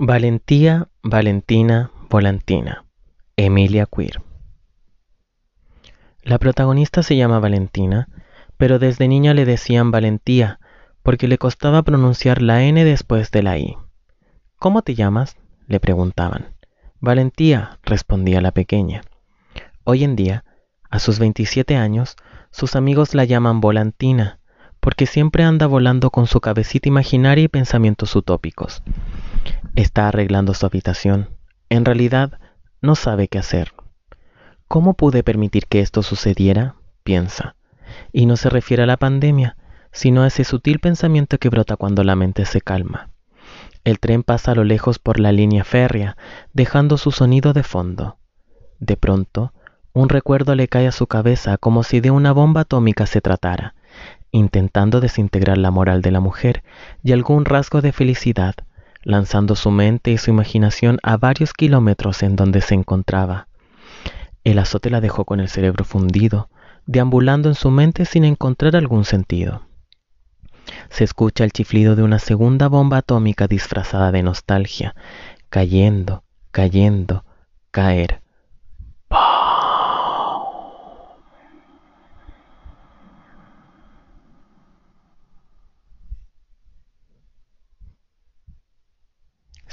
Valentía, Valentina, Volantina. Emilia Queer. La protagonista se llama Valentina, pero desde niña le decían Valentía porque le costaba pronunciar la N después de la I. ¿Cómo te llamas? le preguntaban. Valentía, respondía la pequeña. Hoy en día, a sus 27 años, sus amigos la llaman Volantina, porque siempre anda volando con su cabecita imaginaria y pensamientos utópicos. Está arreglando su habitación. En realidad, no sabe qué hacer. ¿Cómo pude permitir que esto sucediera? piensa. Y no se refiere a la pandemia, sino a ese sutil pensamiento que brota cuando la mente se calma. El tren pasa a lo lejos por la línea férrea, dejando su sonido de fondo. De pronto, un recuerdo le cae a su cabeza como si de una bomba atómica se tratara, intentando desintegrar la moral de la mujer y algún rasgo de felicidad, lanzando su mente y su imaginación a varios kilómetros en donde se encontraba. El azote la dejó con el cerebro fundido, deambulando en su mente sin encontrar algún sentido. Se escucha el chiflido de una segunda bomba atómica disfrazada de nostalgia, cayendo, cayendo, caer.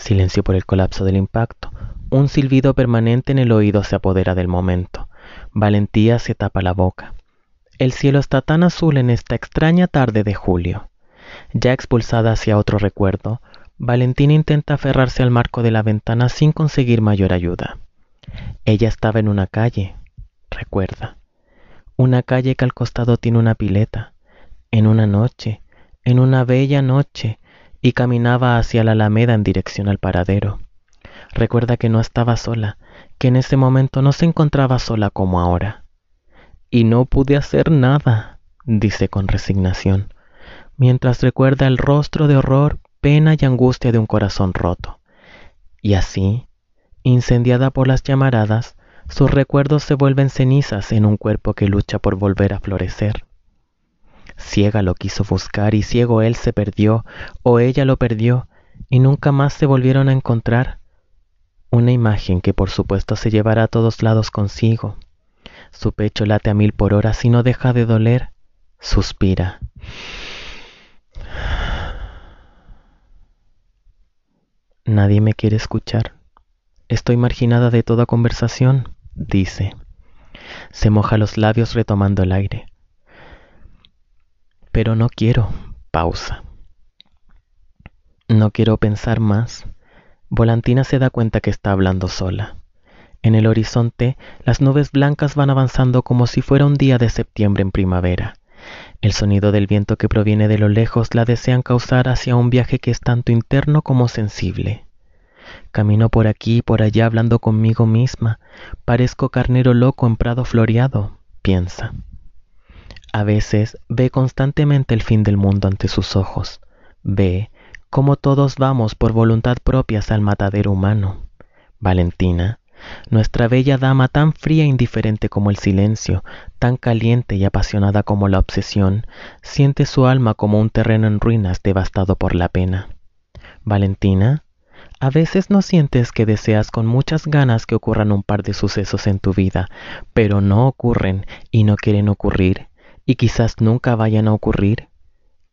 Silencio por el colapso del impacto. Un silbido permanente en el oído se apodera del momento. Valentía se tapa la boca. El cielo está tan azul en esta extraña tarde de julio. Ya expulsada hacia otro recuerdo, Valentina intenta aferrarse al marco de la ventana sin conseguir mayor ayuda. Ella estaba en una calle, recuerda. Una calle que al costado tiene una pileta. En una noche, en una bella noche, y caminaba hacia la alameda en dirección al paradero. Recuerda que no estaba sola, que en ese momento no se encontraba sola como ahora. Y no pude hacer nada, dice con resignación, mientras recuerda el rostro de horror, pena y angustia de un corazón roto. Y así, incendiada por las llamaradas, sus recuerdos se vuelven cenizas en un cuerpo que lucha por volver a florecer. Ciega lo quiso buscar y ciego él se perdió, o ella lo perdió, y nunca más se volvieron a encontrar. Una imagen que por supuesto se llevará a todos lados consigo, su pecho late a mil por hora si no deja de doler. Suspira. Nadie me quiere escuchar. Estoy marginada de toda conversación, dice. Se moja los labios retomando el aire. Pero no quiero. Pausa. No quiero pensar más. Volantina se da cuenta que está hablando sola. En el horizonte, las nubes blancas van avanzando como si fuera un día de septiembre en primavera. El sonido del viento que proviene de lo lejos la desean causar hacia un viaje que es tanto interno como sensible. Camino por aquí y por allá hablando conmigo misma. Parezco carnero loco en prado floreado, piensa. A veces ve constantemente el fin del mundo ante sus ojos. Ve cómo todos vamos por voluntad propia al matadero humano. Valentina, nuestra bella dama tan fría e indiferente como el silencio, tan caliente y apasionada como la obsesión, siente su alma como un terreno en ruinas devastado por la pena. Valentina, a veces no sientes que deseas con muchas ganas que ocurran un par de sucesos en tu vida, pero no ocurren y no quieren ocurrir, y quizás nunca vayan a ocurrir.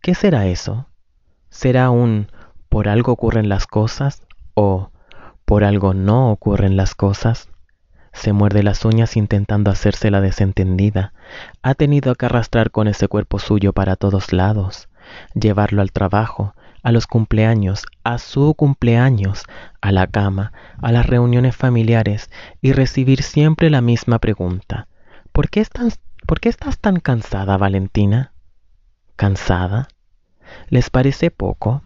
¿Qué será eso? ¿Será un por algo ocurren las cosas o por algo no ocurren las cosas. Se muerde las uñas intentando hacerse la desentendida. Ha tenido que arrastrar con ese cuerpo suyo para todos lados, llevarlo al trabajo, a los cumpleaños, a su cumpleaños, a la cama, a las reuniones familiares y recibir siempre la misma pregunta. ¿Por qué estás, ¿por qué estás tan cansada, Valentina? ¿Cansada? ¿Les parece poco?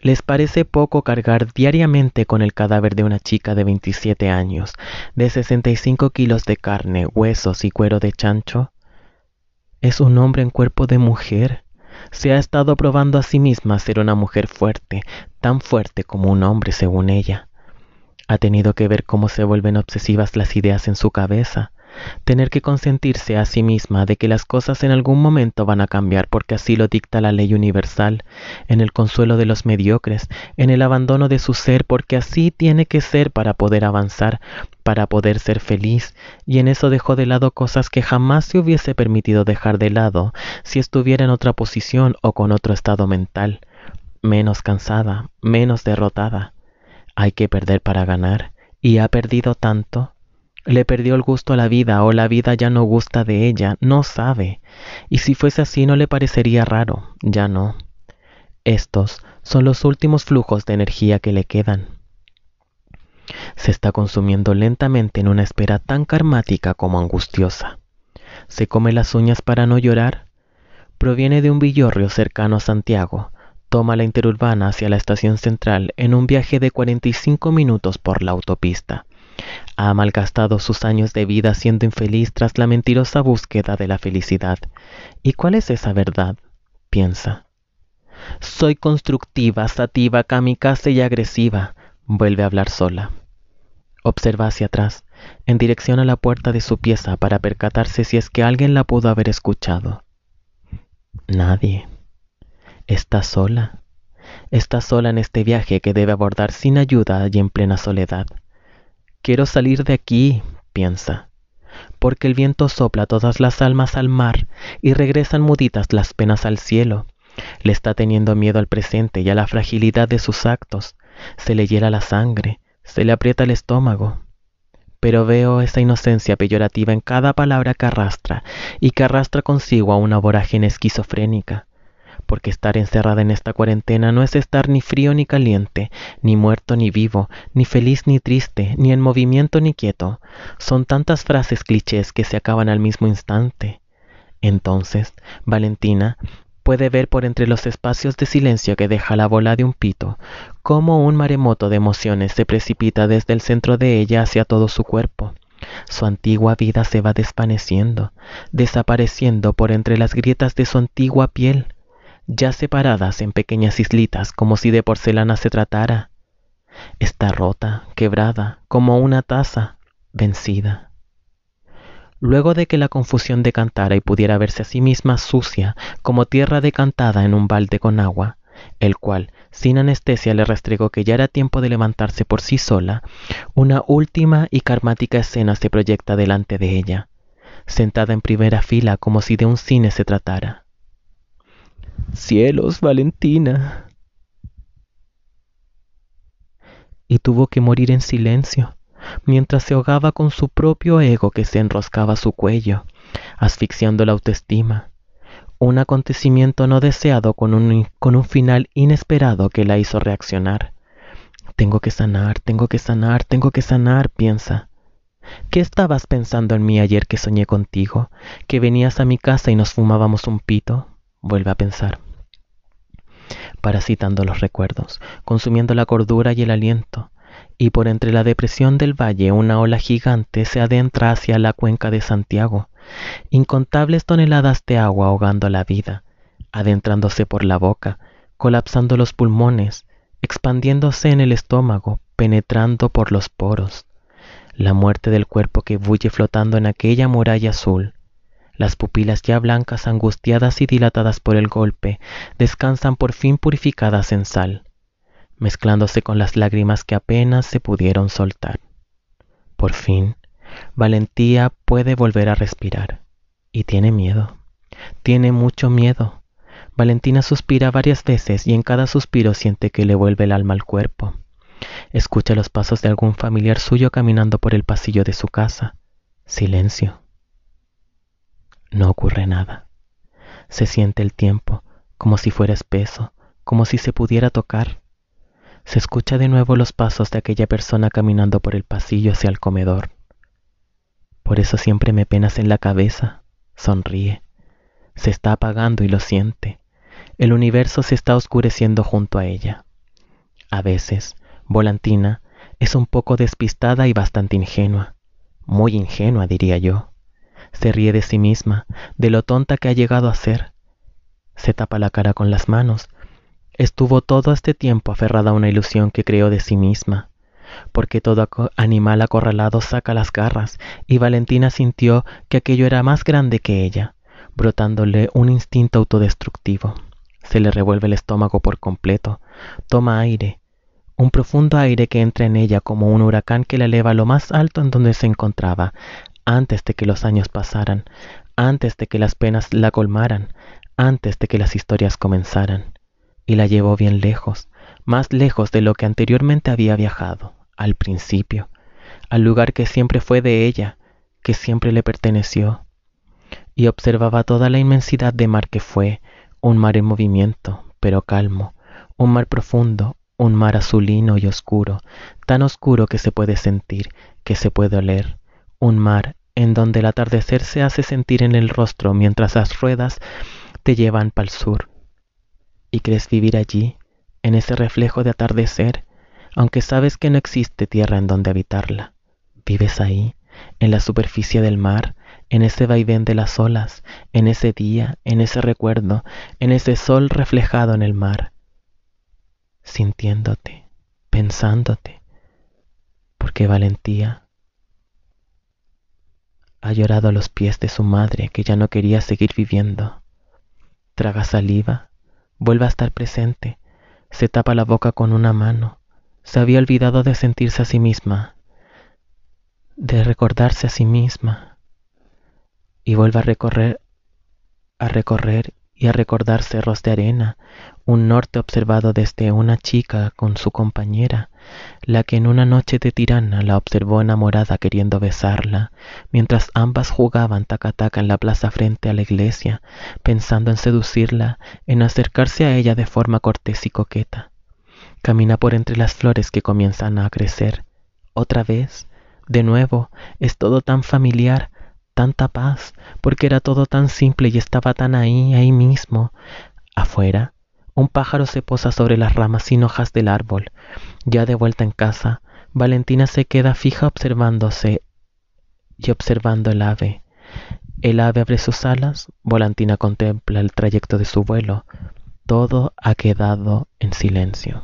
¿Les parece poco cargar diariamente con el cadáver de una chica de 27 años, de 65 kilos de carne, huesos y cuero de chancho? Es un hombre en cuerpo de mujer. Se ha estado probando a sí misma ser una mujer fuerte, tan fuerte como un hombre según ella. Ha tenido que ver cómo se vuelven obsesivas las ideas en su cabeza, tener que consentirse a sí misma de que las cosas en algún momento van a cambiar porque así lo dicta la ley universal, en el consuelo de los mediocres, en el abandono de su ser porque así tiene que ser para poder avanzar, para poder ser feliz, y en eso dejó de lado cosas que jamás se hubiese permitido dejar de lado si estuviera en otra posición o con otro estado mental, menos cansada, menos derrotada. Hay que perder para ganar, y ha perdido tanto le perdió el gusto a la vida o la vida ya no gusta de ella, no sabe. Y si fuese así no le parecería raro, ya no. Estos son los últimos flujos de energía que le quedan. Se está consumiendo lentamente en una espera tan karmática como angustiosa. Se come las uñas para no llorar. Proviene de un villorrio cercano a Santiago. Toma la interurbana hacia la estación central en un viaje de 45 minutos por la autopista ha malgastado sus años de vida siendo infeliz tras la mentirosa búsqueda de la felicidad. ¿Y cuál es esa verdad? piensa. Soy constructiva, sativa, kamikaze y agresiva. Vuelve a hablar sola. Observa hacia atrás, en dirección a la puerta de su pieza para percatarse si es que alguien la pudo haber escuchado. Nadie. Está sola. Está sola en este viaje que debe abordar sin ayuda y en plena soledad. Quiero salir de aquí, piensa, porque el viento sopla todas las almas al mar y regresan muditas las penas al cielo. Le está teniendo miedo al presente y a la fragilidad de sus actos. Se le hiela la sangre, se le aprieta el estómago. Pero veo esa inocencia peyorativa en cada palabra que arrastra y que arrastra consigo a una vorágine esquizofrénica porque estar encerrada en esta cuarentena no es estar ni frío ni caliente, ni muerto ni vivo, ni feliz ni triste, ni en movimiento ni quieto. Son tantas frases clichés que se acaban al mismo instante. Entonces, Valentina puede ver por entre los espacios de silencio que deja la bola de un pito, cómo un maremoto de emociones se precipita desde el centro de ella hacia todo su cuerpo. Su antigua vida se va desvaneciendo, desapareciendo por entre las grietas de su antigua piel ya separadas en pequeñas islitas como si de porcelana se tratara. Está rota, quebrada, como una taza, vencida. Luego de que la confusión decantara y pudiera verse a sí misma sucia como tierra decantada en un balde con agua, el cual, sin anestesia, le restregó que ya era tiempo de levantarse por sí sola, una última y karmática escena se proyecta delante de ella, sentada en primera fila como si de un cine se tratara. Cielos, Valentina. Y tuvo que morir en silencio, mientras se ahogaba con su propio ego que se enroscaba a su cuello, asfixiando la autoestima. Un acontecimiento no deseado con un, con un final inesperado que la hizo reaccionar. Tengo que sanar, tengo que sanar, tengo que sanar, piensa. ¿Qué estabas pensando en mí ayer que soñé contigo? ¿Que venías a mi casa y nos fumábamos un pito? Vuelve a pensar. Parasitando los recuerdos, consumiendo la cordura y el aliento, y por entre la depresión del valle una ola gigante se adentra hacia la cuenca de Santiago, incontables toneladas de agua ahogando la vida, adentrándose por la boca, colapsando los pulmones, expandiéndose en el estómago, penetrando por los poros. La muerte del cuerpo que bulle flotando en aquella muralla azul, las pupilas ya blancas, angustiadas y dilatadas por el golpe, descansan por fin purificadas en sal, mezclándose con las lágrimas que apenas se pudieron soltar. Por fin, Valentía puede volver a respirar. Y tiene miedo. Tiene mucho miedo. Valentina suspira varias veces y en cada suspiro siente que le vuelve el alma al cuerpo. Escucha los pasos de algún familiar suyo caminando por el pasillo de su casa. Silencio. No ocurre nada. Se siente el tiempo como si fuera espeso, como si se pudiera tocar. Se escucha de nuevo los pasos de aquella persona caminando por el pasillo hacia el comedor. Por eso siempre me penas en la cabeza. Sonríe. Se está apagando y lo siente. El universo se está oscureciendo junto a ella. A veces, Volantina es un poco despistada y bastante ingenua. Muy ingenua, diría yo. Se ríe de sí misma, de lo tonta que ha llegado a ser. Se tapa la cara con las manos. Estuvo todo este tiempo aferrada a una ilusión que creó de sí misma. porque todo animal acorralado saca las garras, y Valentina sintió que aquello era más grande que ella, brotándole un instinto autodestructivo. Se le revuelve el estómago por completo, toma aire, un profundo aire que entra en ella como un huracán que la eleva a lo más alto en donde se encontraba, antes de que los años pasaran, antes de que las penas la colmaran, antes de que las historias comenzaran, y la llevó bien lejos, más lejos de lo que anteriormente había viajado, al principio, al lugar que siempre fue de ella, que siempre le perteneció, y observaba toda la inmensidad de mar que fue, un mar en movimiento, pero calmo, un mar profundo, un mar azulino y oscuro, tan oscuro que se puede sentir, que se puede oler, un mar en donde el atardecer se hace sentir en el rostro mientras las ruedas te llevan pa'l sur. ¿Y crees vivir allí, en ese reflejo de atardecer, aunque sabes que no existe tierra en donde habitarla. Vives ahí, en la superficie del mar, en ese vaivén de las olas, en ese día, en ese recuerdo, en ese sol reflejado en el mar, sintiéndote, pensándote, porque valentía ha llorado a los pies de su madre que ya no quería seguir viviendo. Traga saliva, vuelve a estar presente, se tapa la boca con una mano. Se había olvidado de sentirse a sí misma, de recordarse a sí misma. Y vuelve a recorrer, a recorrer y a recordar cerros de arena, un norte observado desde una chica con su compañera, la que en una noche de tirana la observó enamorada queriendo besarla, mientras ambas jugaban taca-taca en la plaza frente a la iglesia, pensando en seducirla, en acercarse a ella de forma cortés y coqueta. Camina por entre las flores que comienzan a crecer. Otra vez, de nuevo, es todo tan familiar, tanta paz, porque era todo tan simple y estaba tan ahí, ahí mismo. Afuera, un pájaro se posa sobre las ramas sin hojas del árbol. Ya de vuelta en casa, Valentina se queda fija observándose y observando el ave. El ave abre sus alas, Volantina contempla el trayecto de su vuelo. Todo ha quedado en silencio.